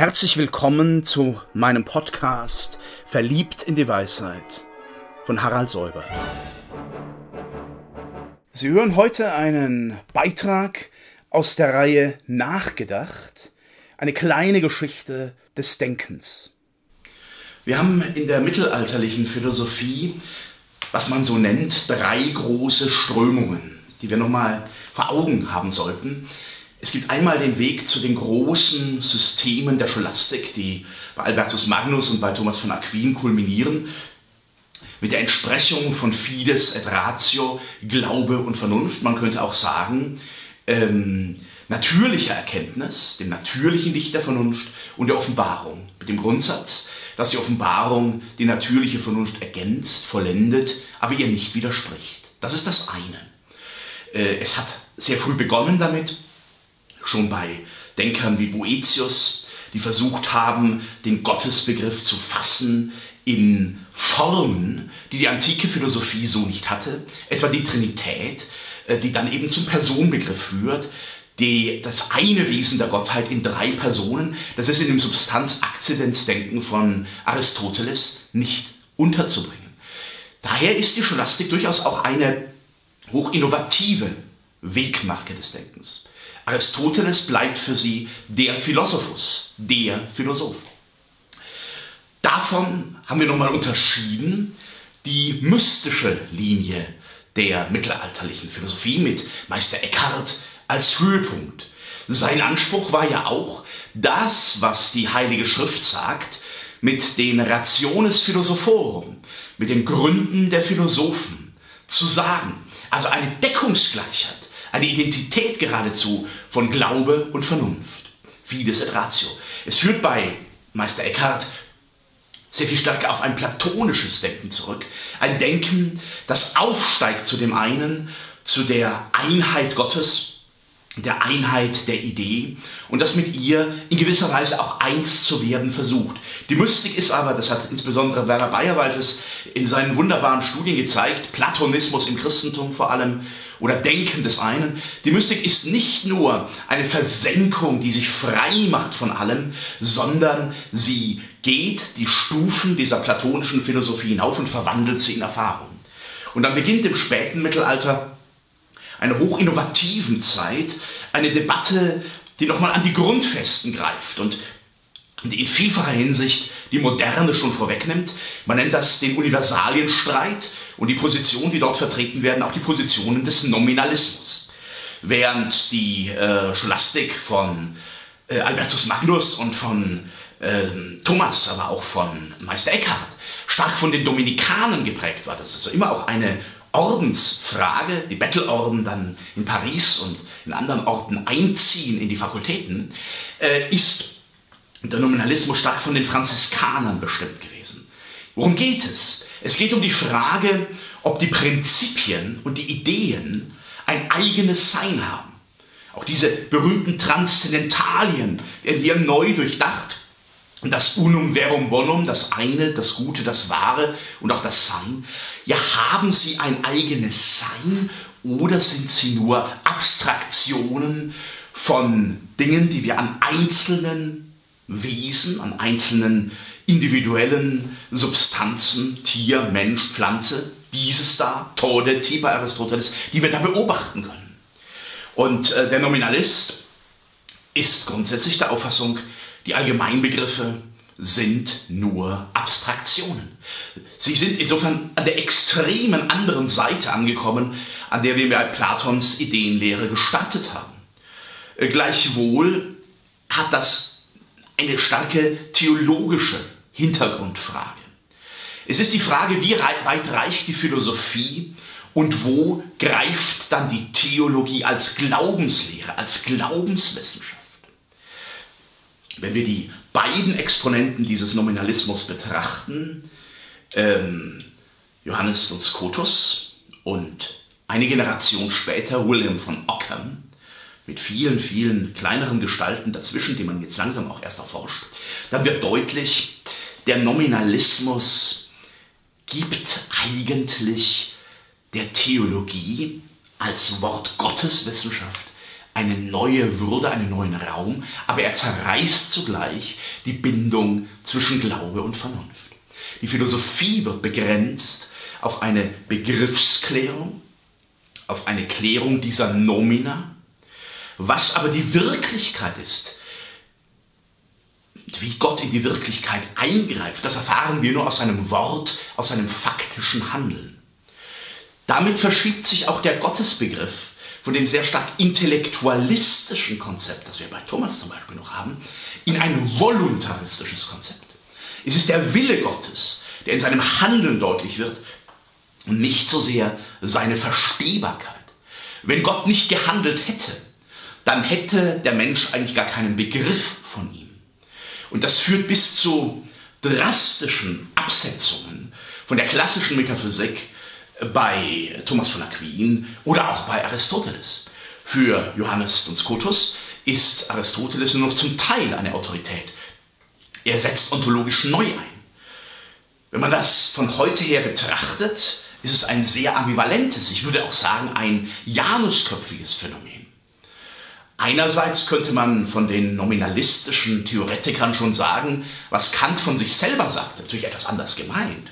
Herzlich willkommen zu meinem Podcast Verliebt in die Weisheit von Harald Säuber. Sie hören heute einen Beitrag aus der Reihe Nachgedacht, eine kleine Geschichte des Denkens. Wir haben in der mittelalterlichen Philosophie, was man so nennt, drei große Strömungen, die wir nochmal vor Augen haben sollten. Es gibt einmal den Weg zu den großen Systemen der Scholastik, die bei Albertus Magnus und bei Thomas von Aquin kulminieren, mit der Entsprechung von Fides et Ratio, Glaube und Vernunft. Man könnte auch sagen, ähm, natürlicher Erkenntnis, dem natürlichen Licht der Vernunft und der Offenbarung. Mit dem Grundsatz, dass die Offenbarung die natürliche Vernunft ergänzt, vollendet, aber ihr nicht widerspricht. Das ist das eine. Äh, es hat sehr früh begonnen damit, schon bei Denkern wie Boetius, die versucht haben, den Gottesbegriff zu fassen in Formen, die die antike Philosophie so nicht hatte, etwa die Trinität, äh, die dann eben zum Personenbegriff führt, die, das eine Wesen der Gottheit in drei Personen, das ist in dem Substanz-Akzidenzdenken von Aristoteles nicht unterzubringen. Daher ist die Scholastik durchaus auch eine hochinnovative Wegmarke des Denkens. Aristoteles bleibt für sie der Philosophus, der Philosoph. Davon haben wir nochmal unterschieden die mystische Linie der mittelalterlichen Philosophie mit Meister Eckhart als Höhepunkt. Sein Anspruch war ja auch, das, was die Heilige Schrift sagt, mit den Rationes Philosophorum, mit den Gründen der Philosophen zu sagen. Also eine Deckungsgleichheit eine Identität geradezu von Glaube und Vernunft. Fides et Ratio. Es führt bei Meister Eckhart sehr viel stärker auf ein platonisches Denken zurück. Ein Denken, das aufsteigt zu dem einen, zu der Einheit Gottes, der Einheit der Idee und das mit ihr in gewisser Weise auch eins zu werden versucht. Die Mystik ist aber, das hat insbesondere Werner Bayerwaldes in seinen wunderbaren Studien gezeigt, Platonismus im Christentum vor allem oder Denken des einen, die Mystik ist nicht nur eine Versenkung, die sich frei macht von allem, sondern sie geht die Stufen dieser platonischen Philosophie hinauf und verwandelt sie in Erfahrung. Und dann beginnt im späten Mittelalter einer hochinnovativen Zeit, eine Debatte, die nochmal an die Grundfesten greift und die in vielfacher Hinsicht die Moderne schon vorwegnimmt. Man nennt das den Universalienstreit und die Positionen, die dort vertreten werden, auch die Positionen des Nominalismus. Während die äh, Scholastik von äh, Albertus Magnus und von äh, Thomas, aber auch von Meister Eckhart, stark von den Dominikanern geprägt war. Das ist also immer auch eine Ordensfrage, die Bettelorden dann in Paris und in anderen Orten einziehen in die Fakultäten, äh, ist der Nominalismus stark von den Franziskanern bestimmt gewesen. Worum geht es? Es geht um die Frage, ob die Prinzipien und die Ideen ein eigenes Sein haben. Auch diese berühmten Transzendentalien werden hier neu durchdacht das Unum Verum Bonum, das eine, das Gute, das Wahre und auch das Sein, ja, haben sie ein eigenes Sein oder sind sie nur Abstraktionen von Dingen, die wir an einzelnen Wesen, an einzelnen individuellen Substanzen, Tier, Mensch, Pflanze, dieses da, Tode, Tiber Aristoteles, die wir da beobachten können. Und äh, der Nominalist ist grundsätzlich der Auffassung, die Allgemeinbegriffe sind nur Abstraktionen. Sie sind insofern an der extremen anderen Seite angekommen, an der wir mit Platons Ideenlehre gestartet haben. Äh, gleichwohl hat das eine starke theologische Hintergrundfrage. Es ist die Frage, wie weit reicht die Philosophie und wo greift dann die Theologie als Glaubenslehre, als Glaubenswissenschaft. Wenn wir die beiden Exponenten dieses Nominalismus betrachten, ähm, Johannes und Scotus und eine Generation später William von Ockham, mit vielen, vielen kleineren Gestalten dazwischen, die man jetzt langsam auch erst erforscht, dann wird deutlich, der Nominalismus gibt eigentlich der Theologie als Wort Gotteswissenschaft eine neue Würde, einen neuen Raum, aber er zerreißt zugleich die Bindung zwischen Glaube und Vernunft. Die Philosophie wird begrenzt auf eine Begriffsklärung, auf eine Klärung dieser Nomina, was aber die Wirklichkeit ist, wie Gott in die Wirklichkeit eingreift, das erfahren wir nur aus seinem Wort, aus seinem faktischen Handeln. Damit verschiebt sich auch der Gottesbegriff von dem sehr stark intellektualistischen Konzept, das wir bei Thomas zum Beispiel noch haben, in ein voluntaristisches Konzept. Es ist der Wille Gottes, der in seinem Handeln deutlich wird und nicht so sehr seine Verstehbarkeit. Wenn Gott nicht gehandelt hätte, dann hätte der Mensch eigentlich gar keinen Begriff. Und das führt bis zu drastischen Absetzungen von der klassischen Metaphysik bei Thomas von Aquin oder auch bei Aristoteles. Für Johannes und Scotus ist Aristoteles nur noch zum Teil eine Autorität. Er setzt ontologisch neu ein. Wenn man das von heute her betrachtet, ist es ein sehr ambivalentes, ich würde auch sagen ein janusköpfiges Phänomen. Einerseits könnte man von den nominalistischen Theoretikern schon sagen, was Kant von sich selber sagt, natürlich etwas anders gemeint.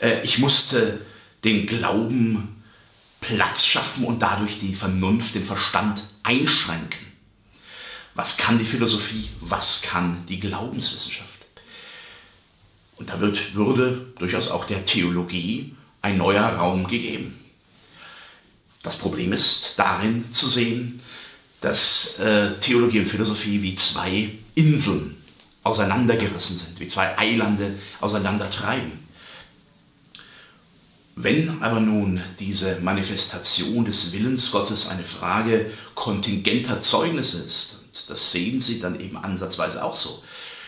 Äh, ich musste den Glauben Platz schaffen und dadurch die Vernunft, den Verstand einschränken. Was kann die Philosophie? Was kann die Glaubenswissenschaft? Und da wird, würde durchaus auch der Theologie ein neuer Raum gegeben. Das Problem ist darin zu sehen, dass äh, Theologie und Philosophie wie zwei Inseln auseinandergerissen sind, wie zwei Eilande auseinandertreiben. Wenn aber nun diese Manifestation des Willens Gottes eine Frage kontingenter Zeugnisse ist, und das sehen Sie dann eben ansatzweise auch so,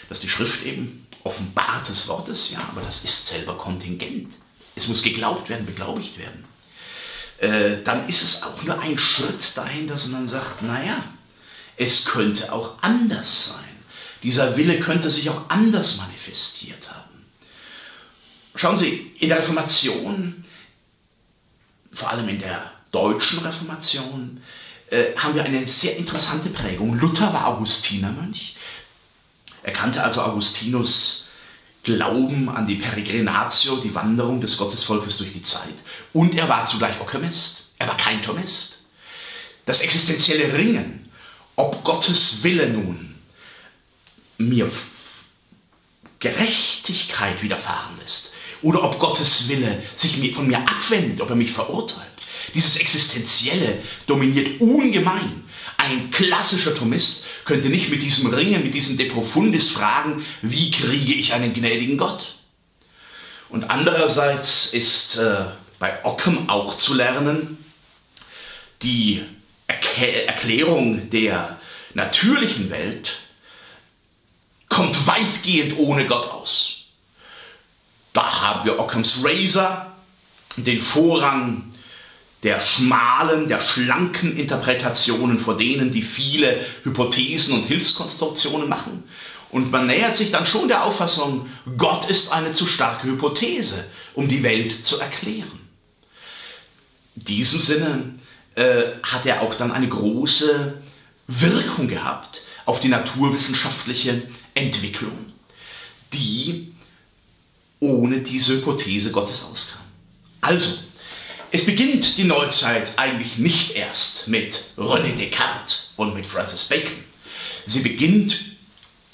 dass die Schrift eben offenbartes Wort ist, ja, aber das ist selber kontingent. Es muss geglaubt werden, beglaubigt werden. Äh, dann ist es auch nur ein Schritt dahin, dass man sagt, naja, es könnte auch anders sein. Dieser Wille könnte sich auch anders manifestiert haben. Schauen Sie, in der Reformation, vor allem in der deutschen Reformation, äh, haben wir eine sehr interessante Prägung. Luther war Augustinermönch. Er kannte also Augustinus Glauben an die Peregrinatio, die Wanderung des Gottesvolkes durch die Zeit. Und er war zugleich Okymist. Er war kein Thomist. Das existenzielle Ringen, ob Gottes Wille nun mir Gerechtigkeit widerfahren lässt oder ob Gottes Wille sich von mir abwendet, ob er mich verurteilt. Dieses Existenzielle dominiert ungemein. Ein klassischer Thomist könnte nicht mit diesem Ringen, mit diesem De Profundis fragen, wie kriege ich einen gnädigen Gott? Und andererseits ist äh, bei Ockham auch zu lernen, die Erklä Erklärung der natürlichen Welt kommt weitgehend ohne Gott aus. Da haben wir Ockhams Razor, den Vorrang der schmalen, der schlanken Interpretationen, vor denen die viele Hypothesen und Hilfskonstruktionen machen. Und man nähert sich dann schon der Auffassung, Gott ist eine zu starke Hypothese, um die Welt zu erklären. In diesem Sinne äh, hat er auch dann eine große Wirkung gehabt auf die naturwissenschaftliche Entwicklung, die ohne diese Hypothese Gottes auskam. Also, es beginnt die Neuzeit eigentlich nicht erst mit René Descartes und mit Francis Bacon. Sie beginnt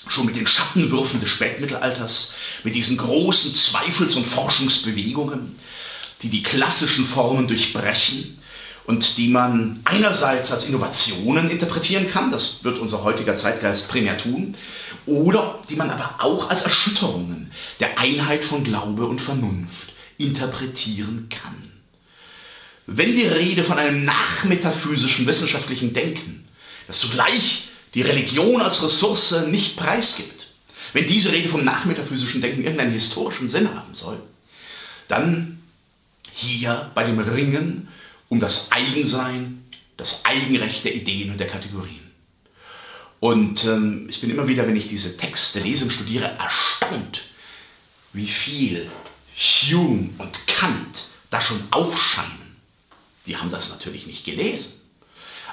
schon mit den Schattenwürfen des Spätmittelalters, mit diesen großen Zweifels- und Forschungsbewegungen, die die klassischen Formen durchbrechen und die man einerseits als Innovationen interpretieren kann, das wird unser heutiger Zeitgeist primär tun, oder die man aber auch als Erschütterungen der Einheit von Glaube und Vernunft interpretieren kann. Wenn die Rede von einem nachmetaphysischen wissenschaftlichen Denken, das zugleich die Religion als Ressource nicht preisgibt, wenn diese Rede vom nachmetaphysischen Denken irgendeinen historischen Sinn haben soll, dann hier bei dem Ringen um das Eigensein, das Eigenrecht der Ideen und der Kategorien. Und ähm, ich bin immer wieder, wenn ich diese Texte lese und studiere, erstaunt, wie viel Hume und Kant da schon aufscheinen die haben das natürlich nicht gelesen.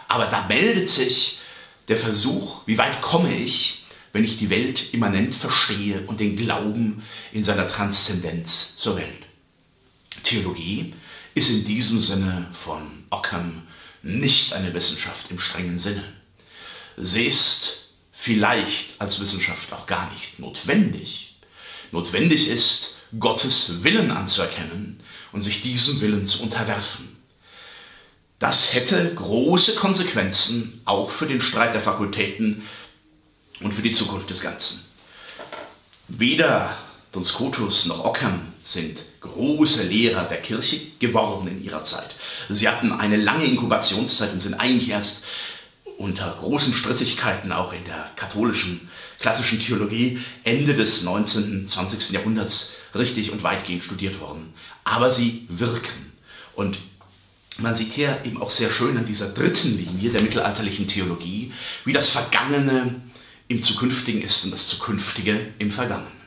Aber da meldet sich der Versuch, wie weit komme ich, wenn ich die Welt immanent verstehe und den Glauben in seiner Transzendenz zur Welt. Theologie ist in diesem Sinne von Ockham nicht eine Wissenschaft im strengen Sinne. Sie ist vielleicht als Wissenschaft auch gar nicht notwendig. Notwendig ist, Gottes Willen anzuerkennen und sich diesem Willen zu unterwerfen. Das hätte große Konsequenzen auch für den Streit der Fakultäten und für die Zukunft des Ganzen. Weder Don noch Ockham sind große Lehrer der Kirche geworden in ihrer Zeit. Sie hatten eine lange Inkubationszeit und sind eigentlich erst unter großen Strittigkeiten auch in der katholischen klassischen Theologie Ende des 19. und 20. Jahrhunderts richtig und weitgehend studiert worden. Aber sie wirken. Und man sieht hier eben auch sehr schön an dieser dritten Linie der mittelalterlichen Theologie, wie das Vergangene im Zukünftigen ist und das Zukünftige im Vergangenen.